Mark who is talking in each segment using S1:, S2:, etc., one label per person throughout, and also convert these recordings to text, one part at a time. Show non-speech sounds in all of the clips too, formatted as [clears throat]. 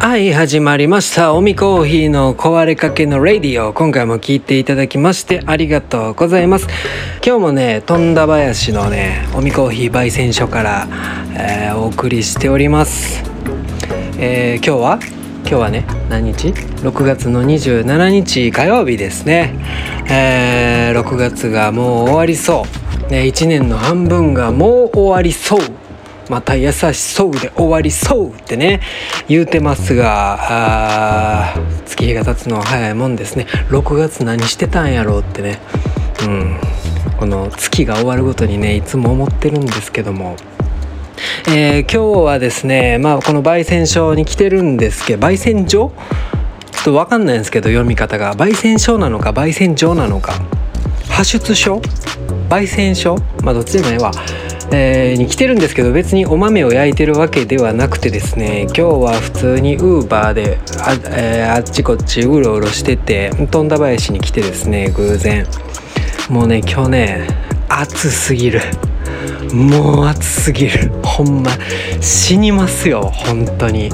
S1: はい始まりました。おみコーヒーの壊れかけのレディオ。今回も聞いていただきましてありがとうございます。今日もね富田林のねおみコーヒー焙煎所から、えーお送りしております、えー今日は？今日はね何日 ?6 月の27日火曜日ですね、えー6月がもう終わりそう、ね、1年の半分がもう終わりそう。また優しそうで終わりそうってね言うてますがあ月日が経つのは早いもんですね。6月何してたんやろうってね。うん。この月が終わるごとにねいつも思ってるんですけども。えー今日はですねまあこの焙煎所に来てるんですけど焙煎所？ちょっと分かんないんですけど読み方が。焙煎所なのか焙煎所なのか。派出所？焙煎所？まあどっちでもええわ、えーに来てるんですけど別にお豆を焼いてるわけではなくてですね今日は普通にウーバーであ,、えーあっちこっちうろうろしてて富田林に来てですね偶然。もうね今日ね暑すぎる。もう暑すぎる。ほんま死にますよ本当に。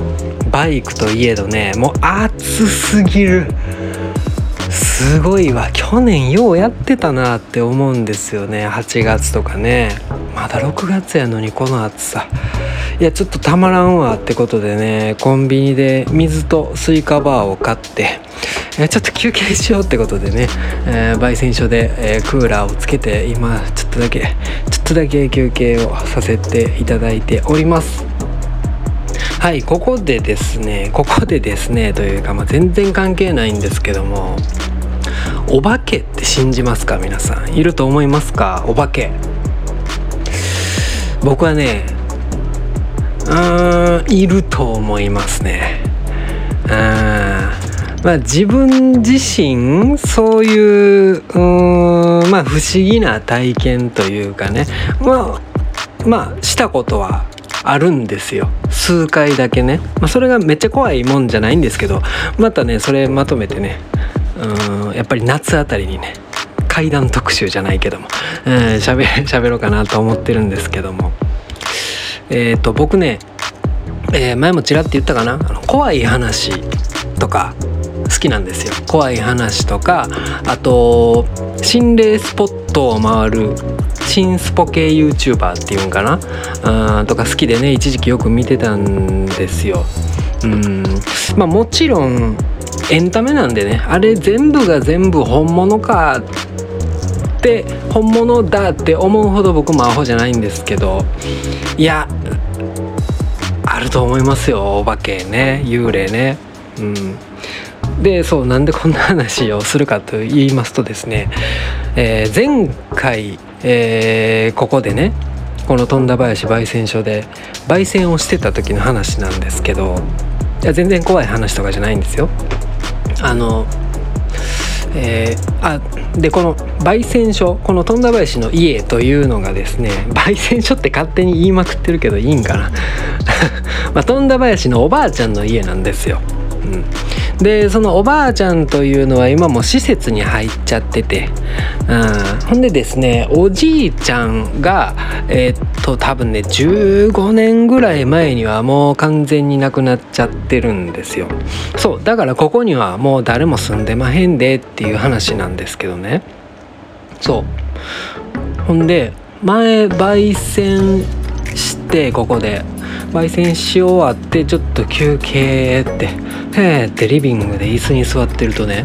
S1: バイクといえどねもう暑すぎる。すごいわ。去年ようやってたなって思うんですよね。8月とかね。まだ6月やのにこの暑さ。いやちょっとたまらんわってことでね。コンビニで水とスイカバーを買ってえちょっと休憩しようってことでね、えー焙煎所で、えークーラーをつけて今ちょっとだけちょっとだけ休憩をさせていただいております。はいここでですねここでですねというか、まあ、全然関係ないんですけども。お化けって信じますか皆さん。いると思いますか？お化け。僕はねうーんいると思いますね。うんまあ自分自身そういううまあ不思議な体験というかね。まあまあしたことはあるんですよ。数回だけね、まあ、それがめっちゃ怖いもんじゃないんですけど。またねそれまとめてねうんやっぱり夏あたりにね怪談特集じゃないけどもうん喋喋ろうかなと思ってるんですけども。えっ、と僕ね、えー前もちらって言ったかな？あの怖い話とか好きなんですよ。怖い話とかあと心霊スポットを回る新スポ系 YouTuber っていうんかな？あとか好きでね一時期よく見てたんですよ。うんまあもちろんエンタメなんでねあれ全部が全部本物かって本物だって思うほど僕もアホじゃないんですけどいやあると思いますよお化けね幽霊ねうんでそうなんでこんな話をするかと言いますとですね、えー前回、えーここでねこの富田林焙煎所で焙煎をしてた時の話なんですけどいや全然怖い話とかじゃないんですよ。あのえーあでこの焙煎所この富田林の家というのがですね [laughs] 焙煎所って勝手に言いまくってるけどいいんかな、[laughs] まあ、富田林のおばあちゃんの家なんですよ。でそのおばあちゃんというのは今も施設に入っちゃってて、うん、ほんでですねおじいちゃんがえーっと多分ね15年ぐらい前にはもう完全に亡くなっちゃってるんですよ。そうだからここにはもう誰も住んでまへんでっていう話なんですけどね。そう。ほんで前焙煎してここで。焙煎し終わってちょっと休憩って。へーってリビングで椅子に座ってるとね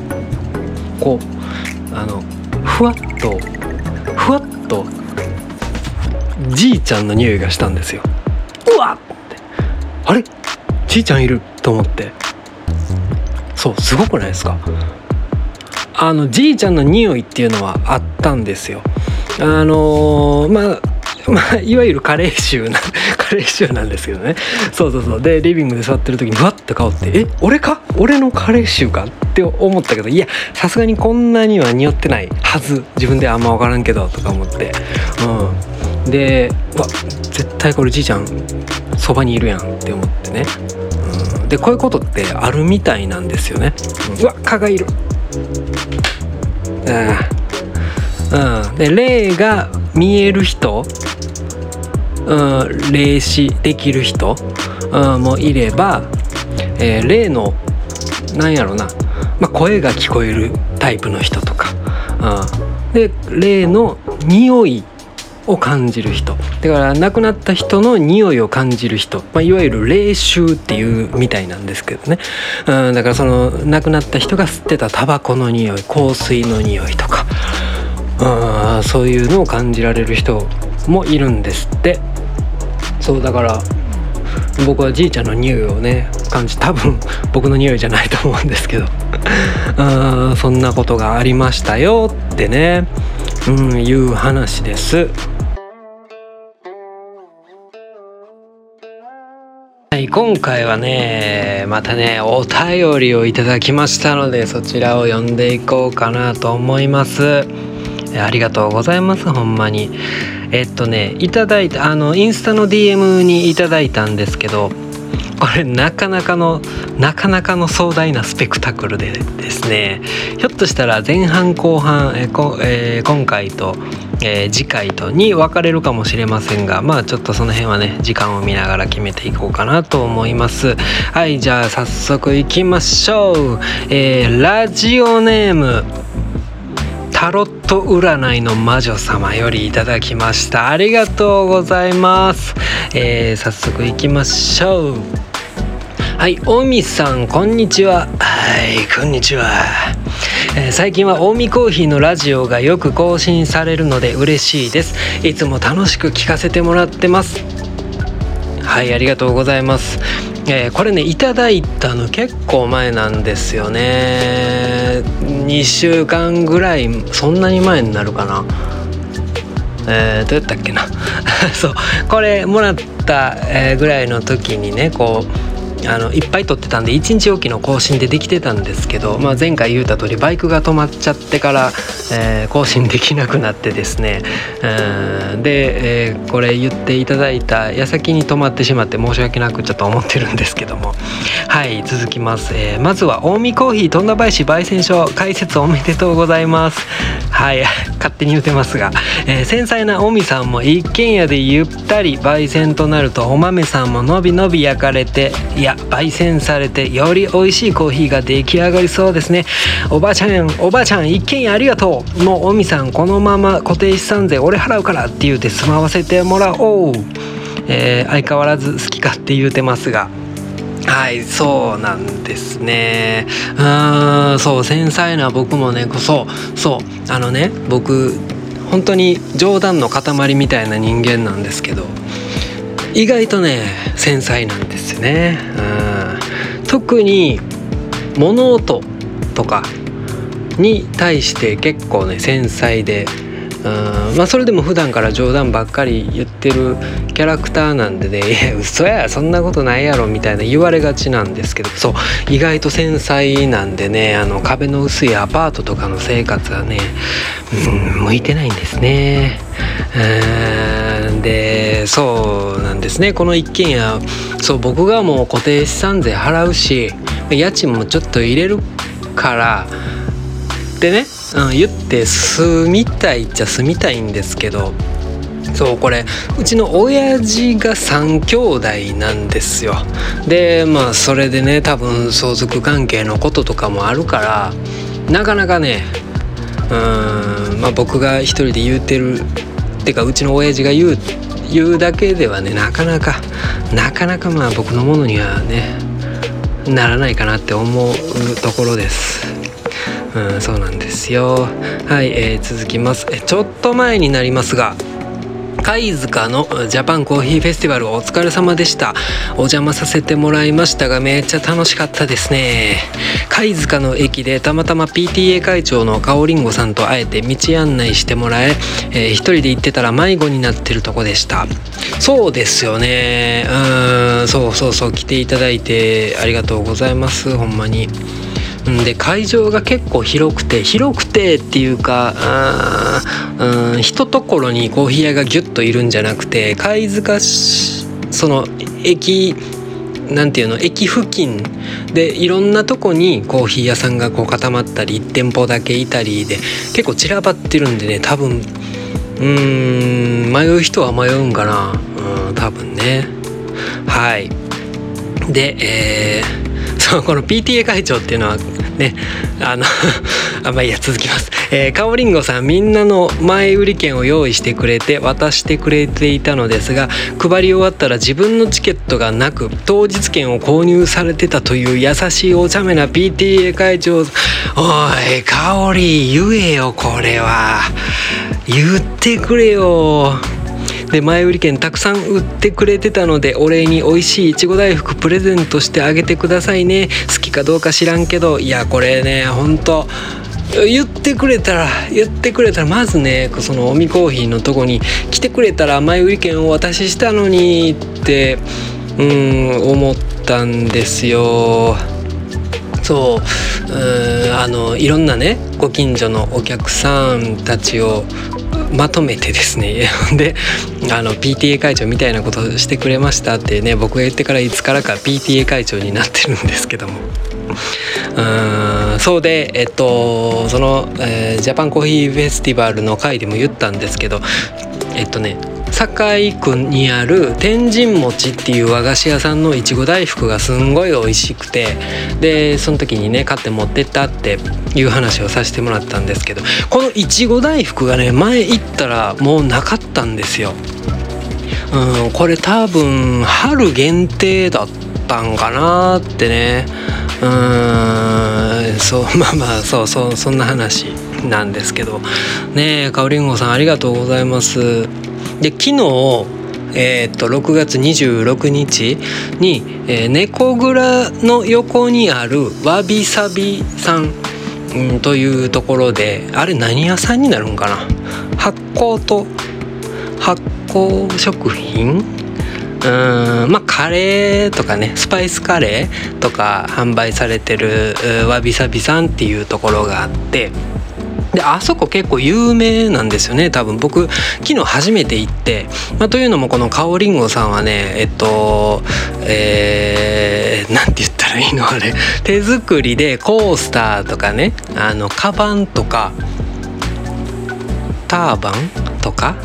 S1: こうあのふわっとふわっとじいちゃんの匂いがしたんですよ。うわっって。あれ？じいちゃんいる？と思って。そうすごくないですか？あのじいちゃんの匂いっていうのはあったんですよ。あのーまあまあ、いわゆるカレー臭な [laughs] カレー臭なんですけどね。そうそうそう。でリビングで座ってる時にふわっと顔って「え俺か？俺のカレー臭か?」って思ったけどいやさすがにこんなには匂ってないはず。自分であんま分からんけどとか思って。うん。でわ絶対これじいちゃんそばにいるやんって思ってね、うん、でこういうことってあるみたいなんですよね、うん。うわ蚊がいる。ああ。うん。で霊が見える人うん霊視できる人、うん、もいれば、えー、例のなんやろな、まあ、声が聞こえるタイプの人とか、うん、で例の匂いを感じる人。だから亡くなった人の匂いを感じる人、まあ、いわゆる霊臭っていうみたいなんですけどね、うん、だからその亡くなった人が吸ってたタバコの匂い香水の匂いとか、うん、そういうのを感じられる人もいるんですって。そうだから僕はじいちゃんの匂いをね感じ多分 [laughs] 僕の匂いじゃないと思うんですけど。[laughs] うんそんなことがありましたよってね。うんいう話です。はい、今回はねまたねお便りをいただきましたのでそちらを読んでいこうかなと思います。ありがとうございますほんまに。えっとねいただいたあのインスタの DM にいただいたんですけどこれなかなかのなかなかの壮大なスペクタクルでですねひょっとしたら前半後半えこ、えー、今回とえー、次回とに分かれるかもしれませんがまあちょっとその辺はね時間を見ながら決めていこうかなと思います。はいじゃあ早速いきましょう、えー、ラジオネーム。タロット占いの魔女様よりいただきました。ありがとうございます、えー、早速いきましょう。はい大見さんこんにちは。はいこんにちは。えー、最近は近江コーヒーのラジオがよく更新されるので嬉しいです。いつも楽しく聞かせてもらってます。はいありがとうございます、えー、これねいただいたの結構前なんですよね。2週間ぐらいそんなに前になるかな。えー、どうやったっけな。[laughs] そう。これもらった、ぐらいの時にねこうあのいっぱい撮ってたんで1日おきの更新でできてたんですけど、まあ、前回言うた通りバイクが止まっちゃってから、えー、更新できなくなってですね、で、えー、これ言っていただいた矢先に止まってしまって申し訳なくちょっと思ってるんですけども。はい続きます、えー、まずは近江コーヒー富田林焙煎所解説おめでとうございます。はい [laughs] 勝手に言うてますが、えー、繊細な近江さんも一軒家でゆったり焙煎となるとお豆さんものびのび焼かれていや焙煎されてより美味しいコーヒーが出来上がりそうですね。おばあちゃんおばあちゃん一軒家ありがとう。もうおみさんこのまま固定資産税俺払うからって言うて住まわせてもらおう、えー、相変わらず好きかって言うてますが。はいそうなんですね。うんそう繊細な僕もねそうそうあのね僕本当に冗談の塊みたいな人間なんですけど意外とね繊細なんですね、うん、特に物音とかに対して結構ね繊細でうん。まあそれでも普段から冗談ばっかり言ってるキャラクターなんでね「いや嘘やそんなことないやろ」みたいな言われがちなんですけどそう意外と繊細なんでねあの壁の薄いアパートとかの生活はねうん向いてないんですね。うん。でそうなんですね。この一軒家そう僕がもう固定資産税払うし家賃もちょっと入れるからでねうん、言って住みたいっちゃ住みたいんですけどそうこれうちの親父が3兄弟なんですよ。でまあそれでね多分相続関係のこととかもあるからなかなかねうんまあ僕が一人で言うてるってかうちの親父が言う言うだけではねなかなかなかなかまあ僕のものにはねならないかなって思うところです。うん、そうなんですよ。はい、えー、続きます。えちょっと前になりますが貝塚のジャパンコーヒーフェスティバルお疲れ様でした。お邪魔させてもらいましたがめっちゃ楽しかったですね。貝塚の駅でたまたま PTA 会長のかおりんごさんと会えて道案内してもらええー、一人で行ってたら迷子になってるとこでした。そうですよね。うんそうそうそう来ていただいてありがとうございます。ほんまに。で会場が結構広くて広くてっていうかうん、一ところにコーヒー屋がギュッといるんじゃなくて貝塚その駅なんていうの駅付近でいろんなとこにコーヒー屋さんがこう固まったり1店舗だけいたりで結構散らばってるんでね多分うん迷う人は迷うんかな。うん多分ね。はい。でえーと [laughs] この PTA 会長っていうのはねあの [laughs] あまあいいや続きます、えー、かおりんごさんみんなの前売り券を用意してくれて渡してくれていたのですが配り終わったら自分のチケットがなく当日券を購入されてたという優しいお茶目な PTA 会長。おいかおり言えよこれは。言ってくれよ。で前売り券たくさん売ってくれてたのでお礼に美味しいいちご大福プレゼントしてあげてくださいね好きかどうか知らんけどいやこれねほんと言ってくれたら言ってくれたらまずねそのおみコーヒーのとこに来てくれたら前売り券をお渡ししたのにってうん思ったんですよ。そうあのいろんなねご近所のお客さんたちをまとめてですね [laughs] であの PTA 会長みたいなことしてくれましたってね僕が言ってからいつからか PTA 会長になってるんですけども。[laughs] うんそうでえっとその、えー、ジャパンコーヒーフェスティバルの回でも言ったんですけどえっとね堺区にある天神餅っていう和菓子屋さんのいちご大福がすんごい美味しくてでその時にね買って持ってったっていう話をさせてもらったんですけどこのいちご大福がね前行ったらもうなかったんですよ。うん、これ多分春限定だったんかなってね。うんそう [laughs] まあまあそうそうそんな話なんですけど。ねえかおりんごさんありがとうございます。で昨日えー、っと6月26日に、えー、猫蔵の横にあるわびさびさん、というところであれ何屋さんになるんかな？発酵と発酵食品？うんまあカレーとかねスパイスカレーとか販売されてるわびさびさんっていうところがあってであそこ結構有名なんですよね。多分僕昨日初めて行って、まあ、というのもこのかおりんごさんはねえっとえー、なんて言ったらいいの？あれ。手作りでコースターとかね。あのカバンとかターバンとか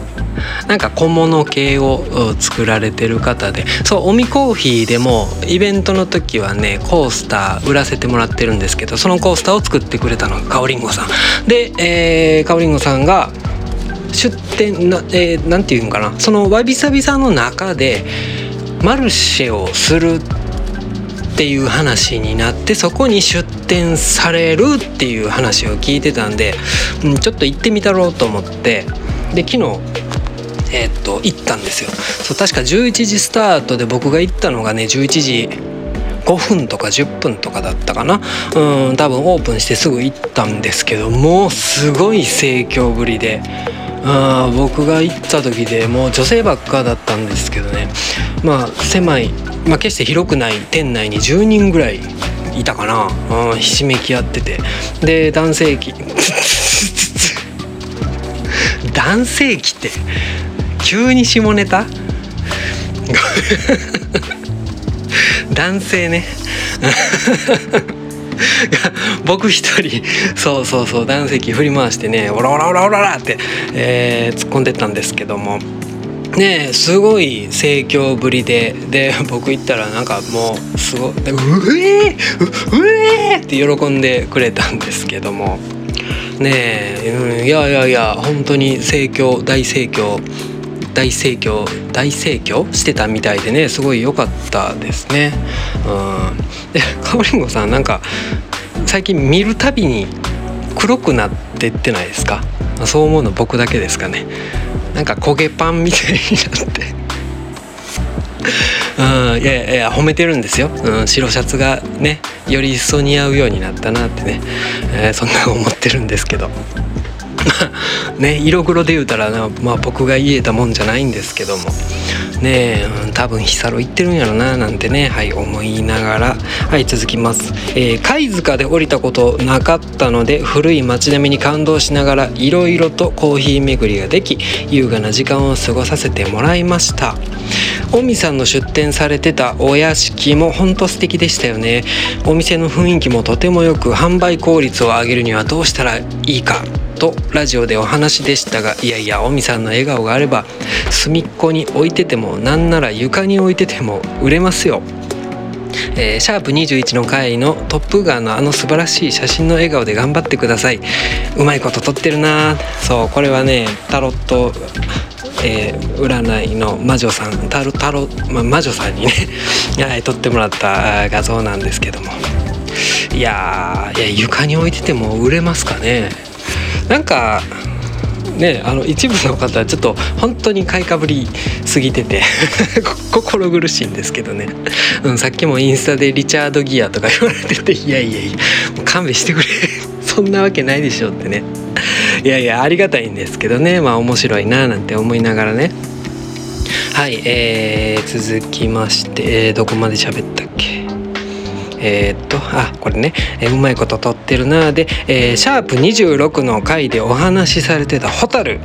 S1: なんか小物系を作られてる方で。そうおみコーヒーでもイベントの時はねコースター売らせてもらってるんですけどそのコースターを作ってくれたのがかおりんごさん。で、えー、かおりんごさんが出店な,、えー、なんていうのかな。そのわびさびさんの中でマルシェをするっていう話になってそこに出店されるっていう話を聞いてたんで、うん、ちょっと行ってみたろうと思って。で昨日えー、っと行ったんですよ。そう確か11時スタートで僕が行ったのがね11時5分とか10分とかだったかな。うん多分オープンしてすぐ行ったんですけどもうすごい盛況ぶりで。あ僕が行った時でもう女性ばっかだったんですけどね。まあ狭い、まあ、決して広くない店内に10人ぐらいいたかな、ひしめき合ってて。で男性器。[laughs] 男性器って。急に下ネタ？男性ね。僕一人。そうそうそう。男性器振り回してね。オラオラオラオララって、えー、突っ込んでったんですけども。ねすごい盛況ぶりで。で僕行ったらなんかもうすごいうえうえーって喜んでくれたんですけども。ねえ、うん、いやいやいや本当に盛況大盛況。大盛況大盛況？してたみたいでねすごい良かったですね。うん、でかおりんごさんなんか最近見るたびに黒くなってってないですか？そう思うの僕だけですかね。なんか焦げパンみたいになって。[laughs] うん。いやいや褒めてるんですよ、うん、白シャツがねより一層似合うようになったなってね、えー、そんな思ってるんですけど。[laughs] ね色黒で言うたらな、まあ、僕が言えたもんじゃないんですけども。ねえ、多分ヒサロ行ってるんやろななんてねはい思いながら。はい続きます、えー、貝塚で降りたことなかったので古い街並みに感動しながらいろいろとコーヒー巡りができ優雅な時間を過ごさせてもらいました。尾身さんの出店されてたお屋敷もほんと素敵でしたよね。お店の雰囲気もとてもよく販売効率を上げるにはどうしたらいいか。とラジオでお話でしたがいやいや尾身さんの笑顔があれば隅っこに置いててもなんなら床に置いてても売れますよ。えー、シャープ21の回の「トップガン」のあの素晴らしい写真の笑顔で頑張ってくださいうまいこと撮ってるなそうこれはねタロットえー、占いの魔女さんタロタロ、ま魔女さんにね [laughs] はい、撮ってもらった画像なんですけども。いやいや床に置いてても売れますかね。なんかねあの一部の方はちょっと本当に買いかぶりすぎてて [laughs] 心苦しいんですけどね、うん、さっきもインスタでリチャードギアとか言われてていやいやいや勘弁してくれ。[laughs] そんなわけないでしょってね。いやいやありがたいんですけどね。まあ面白いななんて思いながらね。はい、えー、続きまして、えー、どこまで喋ったっけ？えー、っとあこれね、えー、うまいこと撮ってるなで、えー、シャープ26の回でお話しされてた蛍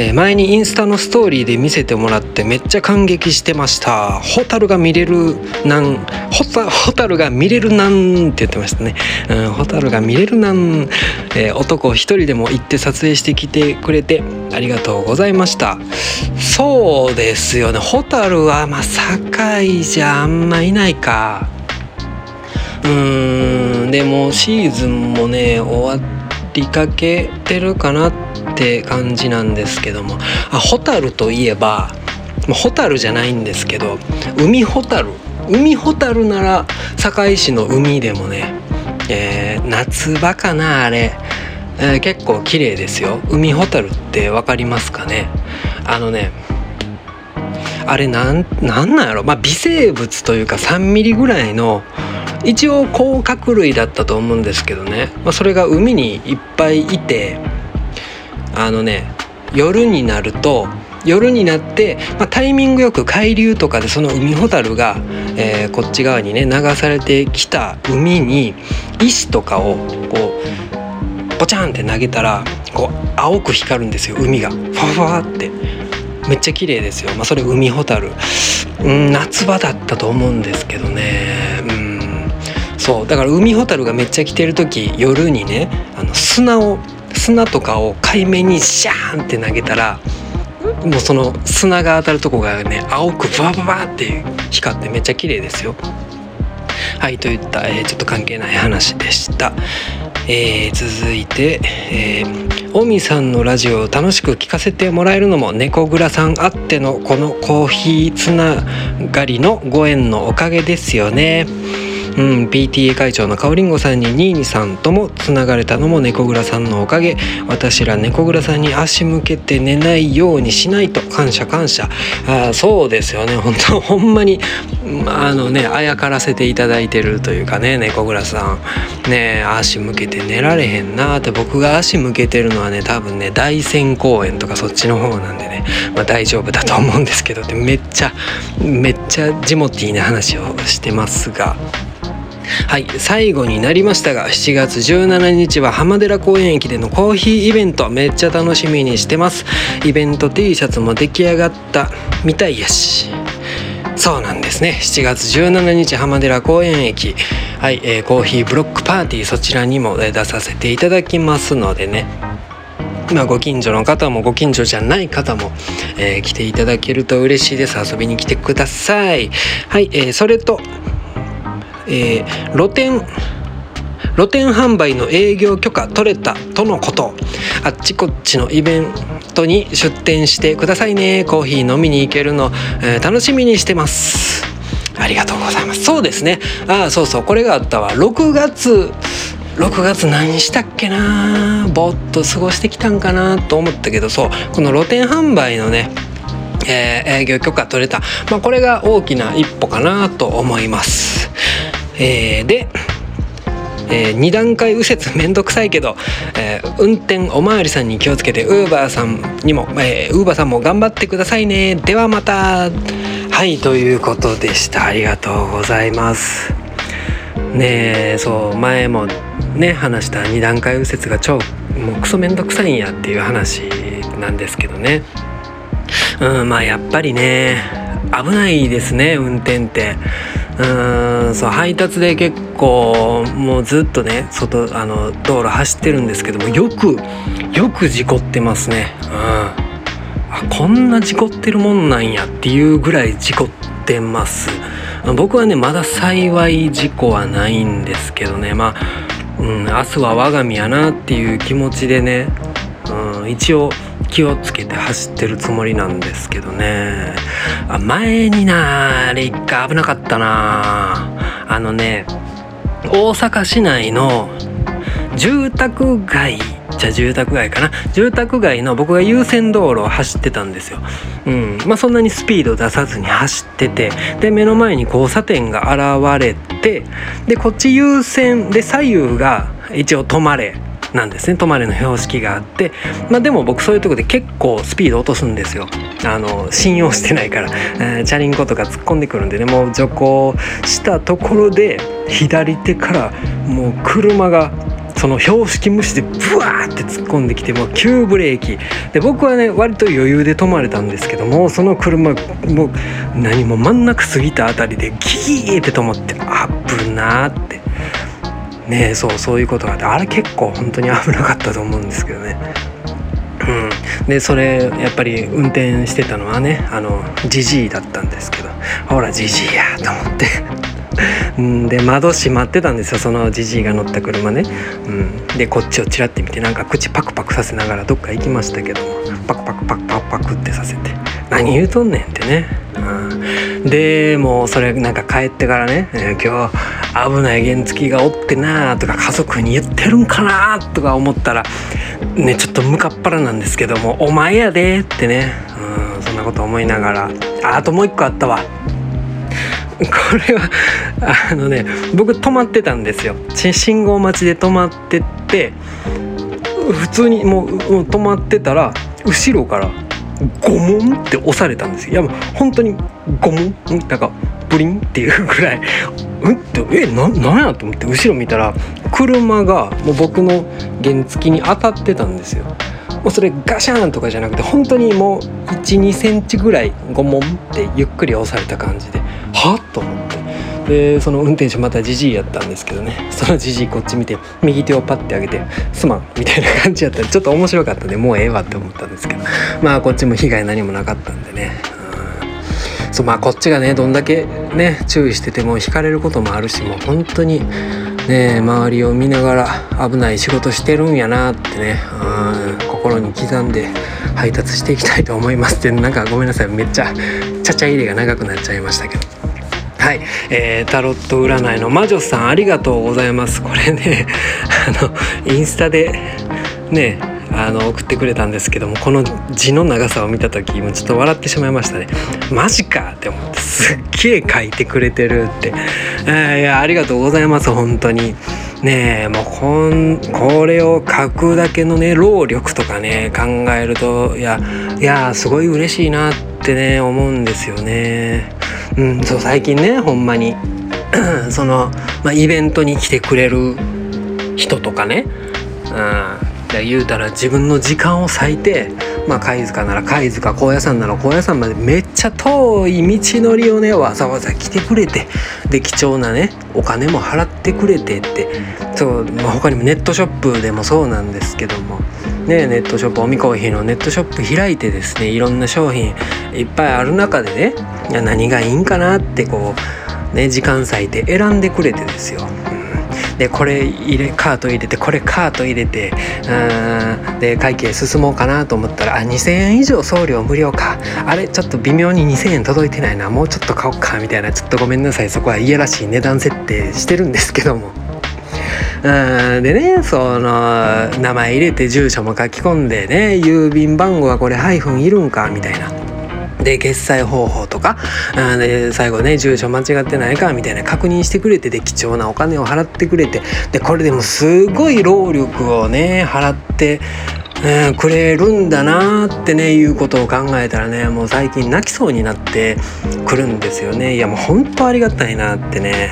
S1: えー、前にインスタのストーリーで見せてもらってめっちゃ感激してました。ホタルが見れるなんホタホタルが見れるなんって言ってましたね、うん、ホタルが見れるなん、えー、男一人でも行って撮影してきてくれてありがとうございました。そうですよね。ホタルはまあ堺じゃあんまいないか。うーんでもシーズンもね終わってりかけてるかなって感じなんですけども。あホタルといえばホタルじゃないんですけど海ホタル。海ホタルなら堺市の海でもね、えー、夏場かなあれ、えー、結構綺麗ですよ。海ホタルって分かりますかね？あのねあれなんなんなんやろ？まあ微生物というか3ミリぐらいの一応甲殻類だったと思うんですけどね、まあ、それが海にいっぱいいてあのね夜になると夜になって、まあ、タイミングよく海流とかでその海ホタルが、えー、こっち側にね流されてきた海に石とかをこうポチャンって投げたらこう青く光るんですよ海が。ファファって。めっちゃ綺麗ですよ、まあ、それ海ホタル、うん、夏場だったと思うんですけどね。うん。そうだから海ホタルがめっちゃ来てる時夜にねあの砂を砂とかを海面にシャーンって投げたらもうその砂が当たるとこがね青くバババって光ってめっちゃ綺麗ですよ。はいといった、えー、ちょっと関係ない話でした。えー、続いて、えー、オミさんのラジオを楽しく聞かせてもらえるのも猫蔵さんあってのこのコーヒーつながりのご縁のおかげですよね。うん、PTA 会長のかおりんごさんにニーニさんともつながれたのも猫蔵さんのおかげ。私ら猫蔵さんに足向けて寝ないようにしないと感謝感謝。あそうですよね。本当ほんまにあのねあやからせていただいてるというかね猫蔵さん。ね足向けて寝られへんなって。僕が足向けてるのはね多分ね大仙公園とかそっちの方なんでね、まあ、大丈夫だと思うんですけど。ってめっちゃめっちゃジモティーな話をしてますが。はい最後になりましたが7月17日は浜寺公園駅でのコーヒーイベントめっちゃ楽しみにしてます。イベント T シャツも出来上がったみたいやし。そうなんですね。7月17日浜寺公園駅。はい、えー、コーヒーブロックパーティーそちらにも出させていただきますのでね。まあ、ご近所の方もご近所じゃない方も、えー、来ていただけると嬉しいです。遊びに来てください。はい、えー、それとえー、露店露店販売の営業許可取れたとのこと。あっちこっちのイベントに出店してくださいね。コーヒー飲みに行けるの、えー、楽しみにしてます。ありがとうございます。そうですね。ああそうそう。これがあったわ。6月6月何したっけな。ぼーっと過ごしてきたんかなと思ったけど。そう。この露店販売のねえー、営業許可取れた、まあ、これが大きな一歩かなと思います。えー、で、えー、2段階右折めんどくさいけど、えー、運転おまわりさんに気をつけてウーバーさんにも、え、ウーバーさんも頑張ってくださいね。ではまた。はいということでした。ありがとうございます。ねえそう前もね話した2段階右折が超もうクソめんどくさいんやっていう話なんですけどね。うんまあやっぱりね危ないですね運転って。うんそう配達で結構もうずっとね外あの道路走ってるんですけどもよくよく事故ってますね。うん、こんな事故ってるもんなんやっていうぐらい事故ってます。僕はねまだ幸い事故はないんですけどねまあ、うん、明日は我が身やなっていう気持ちでね、うん、一応気をつけて走ってるつもりなんですけどね。あ前になあれ一回危なかったな。あのね大阪市内の住宅街じゃ住宅街かな。住宅街の僕が優先道路を走ってたんですよ。うん。まあ、そんなにスピード出さずに走ってて。で目の前に交差点が現れてでこっち優先で左右が一応止まれ。なんですね。止まれの標識があって、まあ、でも僕そういうとこで結構スピード落とすんですよ。あの信用してないから、えー、チャリンコとか突っ込んでくるんでね。もう徐行したところで左手からもう車がその標識無視でブワーって突っ込んできてもう急ブレーキ。で僕はね割と余裕で止まれたんですけどもその車もう何も真ん中過ぎたあたりでギーって止まって危なーって。ねそうそういうことがあってあれ結構本当に危なかったと思うんですけどね。うん、でそれやっぱり運転してたのはねあのジジイだったんですけどほらジジイやと思って。[laughs] んで窓閉まってたんですよそのジジイが乗った車ね、うん、でこっちをちらって見てなんか口パクパクさせながらどっか行きましたけどもパクパクパクパクパクってさせて。何言うとんねんってね、うん、でもうそれなんか帰ってからね、今日危ない原付がおってなとか家族に言ってるんかなとか思ったらねちょっとムカっ腹なんですけども「お前やで」ってね、うん、そんなこと思いながら。ああともう一個あったわ。[laughs] これはあのね僕止まってたんですよ。信号待ちで止まってって普通にもう止まってたら後ろからゴモンって押されたんですよ。いやもう本当にゴモンなんかプリンっていうぐらい。[laughs] うん？ってえななんやと思って後ろ見たら車がもう僕の原付に当たってたんですよ。もうそれガシャーンとかじゃなくて本当にもう12センチぐらいゴモンってゆっくり押された感じで。は？っと思って。でその運転手またじじいやったんですけどね。そのじじいこっち見て右手をパッて上げて「すまん」みたいな感じやった。らちょっと面白かったんでもうええわって思ったんですけど。まあこっちも被害何もなかったんでね。そうまあこっちがねどんだけね注意してても引かれることもあるしもう本当にね周りを見ながら危ない仕事してるんやなってね心に刻んで配達していきたいと思いますってなんかごめんなさい。めっちゃちゃちゃ入れが長くなっちゃいましたけど。はい、えー、タロット占いの魔女さんありがとうございます。これね [laughs] あのインスタでねあの送ってくれたんですけどもこの字の長さを見た時もちょっと笑ってしまいましたね。マジかって思ってすっげえ書いてくれてるって、えー、いやありがとうございます本当に。ねえもうこんこれを書くだけのね労力とかね考えるといやいやすごい嬉しいなってね思うんですよね。うんそう最近ねほんまに [clears throat] その、まあ、イベントに来てくれる人とかね、うん言うたら自分の時間を割いてまあ貝塚なら貝塚高野山なら高野山までめっちゃ遠い道のりをねわざわざ来てくれてで貴重なねお金も払ってくれてってそう、まあ、他にもネットショップでもそうなんですけどもねネットショップおみコーヒーのネットショップ開いてですねいろんな商品いっぱいある中でね何がいいんかなってこうね時間割いて選んでくれてですよ。でこれ入れカート入れてこれカート入れてうんで会計進もうかなと思ったらあ2,000円以上送料無料かあれちょっと微妙に2,000円届いてないなもうちょっと買おうかみたいなちょっとごめんなさいそこはいやらしい値段設定してるんですけども。うんでねその名前入れて住所も書き込んでね郵便番号はこれハイフンいるんかみたいな。で決済方法とかで最後ね住所間違ってないかみたいな確認してくれてで貴重なお金を払ってくれてでこれでもすごい労力をね払ってうん、くれるんだなってねいうことを考えたらねもう最近泣きそうになってくるんですよね。いやもうほんとありがたいなってね。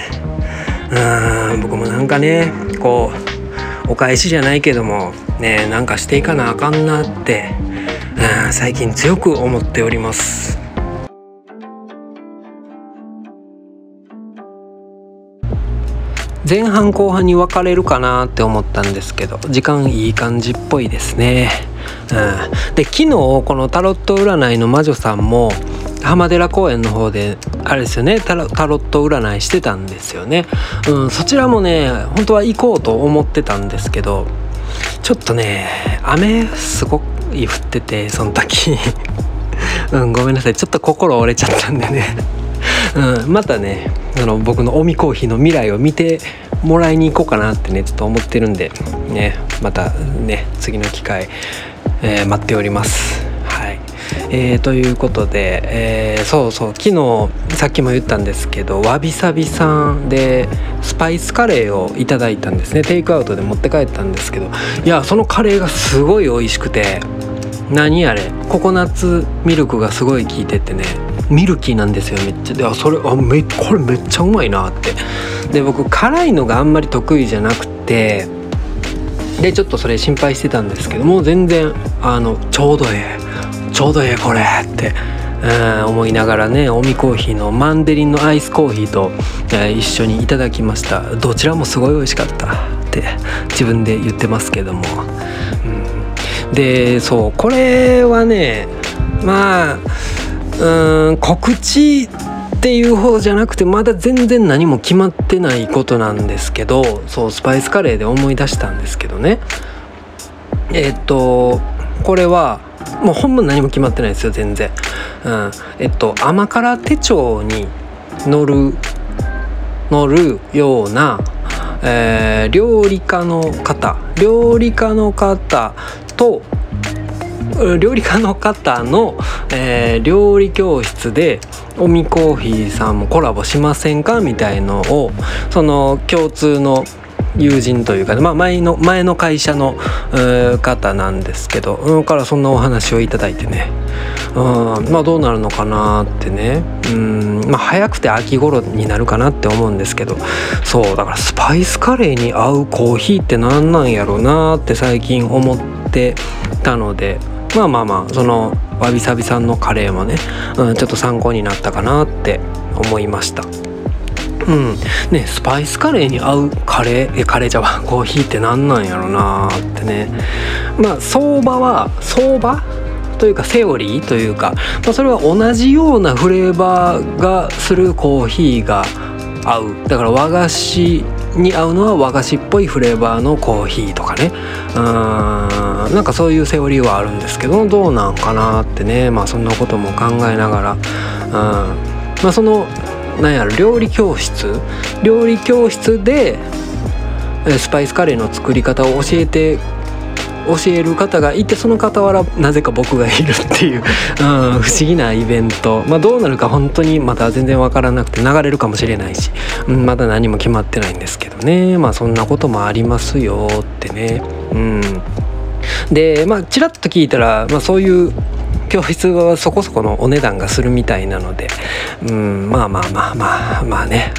S1: うん僕もなんかねこうお返しじゃないけどもねなんかしていかなあかんなって最近強く思っております。前半後半に分かれるかなって思ったんですけど時間いい感じっぽいですね、うん、で昨日このタロット占いの魔女さんも浜寺公園の方であれですよねタロット占いしてたんですよね、うん、そちらもね本当は行こうと思ってたんですけどちょっとね雨すごい降っててその時。[laughs] うんごめんなさい。ちょっと心折れちゃったんでね。[laughs] うん、またねあの僕のオミコーヒーの未来を見てもらいに行こうかなってねちょっと思ってるんでねまたね次の機会、えー、待っております。えー、ということで、えー、そうそう昨日さっきも言ったんですけどわびさびさんでスパイスカレーをいただいたんですね。テイクアウトで持って帰ったんですけどいやそのカレーがすごい美味しくて何あれココナッツミルクがすごい効いててねミルキーなんですよめっちゃ。であそれあめこれめっちゃうまいなって。で僕辛いのがあんまり得意じゃなくてでちょっとそれ心配してたんですけどもう全然あのちょうどええ。ちょうどええこれってうん思いながらねオミコーヒーのマンデリンのアイスコーヒーと、えー、一緒にいただきました。どちらもすごい美味しかったって自分で言ってますけども、うん、でそうこれはねまあうん告知っていうほどじゃなくてまだ全然何も決まってないことなんですけどそうスパイスカレーで思い出したんですけどね。えっとこれはもうほんま何も決まってないですよ全然、うん、えっと甘辛手帳に載る載るような、えー、料理家の方。料理家の方と料理家の方の、えー、料理教室でおみコーヒーさんもコラボしませんか？みたいのをその共通の友人というか、まあ、前の前の会社の方なんですけど、うん、からそんなお話をいただいてね、うん、まあどうなるのかなってね、うんまあ、早くて秋頃になるかなって思うんですけどそうだからスパイスカレーに合うコーヒーって何なんやろうなって最近思ってたのでまあまあまあそのわびさびさんのカレーもね、うん、ちょっと参考になったかなって思いました。うん。ねスパイスカレーに合うカレーえカレーじゃ [laughs] コーヒーって何なんやろなってね。まあ相場は相場？というかセオリーというか、まあ、それは同じようなフレーバーがするコーヒーが合う。だから和菓子に合うのは和菓子っぽいフレーバーのコーヒーとかね。うん。なんかそういうセオリーはあるんですけどどうなんかなってね。まあそんなことも考えながら。うん。まあそのなんやろ料理教室？料理教室でスパイスカレーの作り方を教えて教える方がいてその傍らなぜか僕がいるっていう、[laughs] うん、不思議なイベント、まあ、どうなるか本当にまだ全然分からなくて流れるかもしれないし、うん、まだ何も決まってないんですけどね。まあそんなこともありますよってね。うん。でまあちらっと聞いたら、まあ、そういう教室はそこそこのお値段がするみたいなので、うん、まあまあまあまあまあね、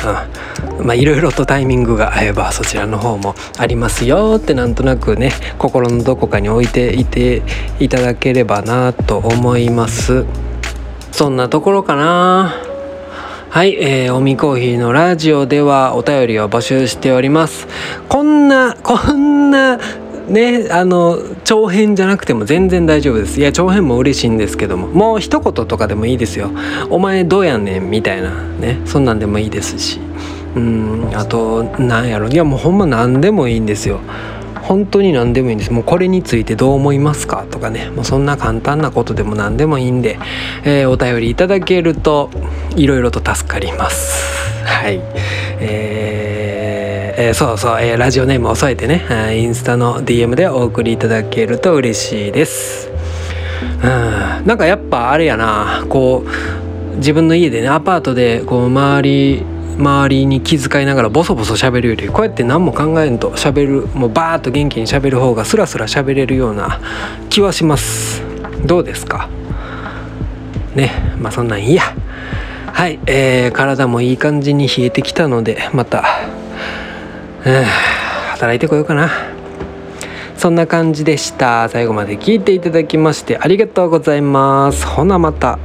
S1: うん、まあいろいろとタイミングが合えばそちらの方もありますよってなんとなくね心のどこかに置いていていただければなと思います。そんなところかな。はい、えー、おみコーヒーのラジオではお便りを募集しております。こんなこんなねあの長編じゃなくても全然大丈夫です。いや長編も嬉しいんですけども。もう一言とかでもいいですよ。お前どうやねんみたいな。ねそんなんでもいいですし。うんあとなんやろ。いやもうほんま何でもいいんですよ。本当に何でもいいんです。もうこれについてどう思いますかとかね。もうそんな簡単なことでも何でもいいんで、えー、お便りいただけるといろいろと助かります。はい。えーえー、そうそう、えー、ラジオネームを添えてね、インスタの DM でお送りいただけると嬉しいです。うん、なんかやっぱあれやなこう自分の家でねアパートでこう周り周りに気遣いながらボソボソ喋るよりこうやって何も考えんと喋るもうバーッと元気に喋る方がスラスラ喋れるような気はします。どうですか？ねまあそんなんいいや。はい、えー、体もいい感じに冷えてきたのでまた働いてこようかな。そんな感じでした。最後まで聞いていただきましてありがとうございます。ほなまた。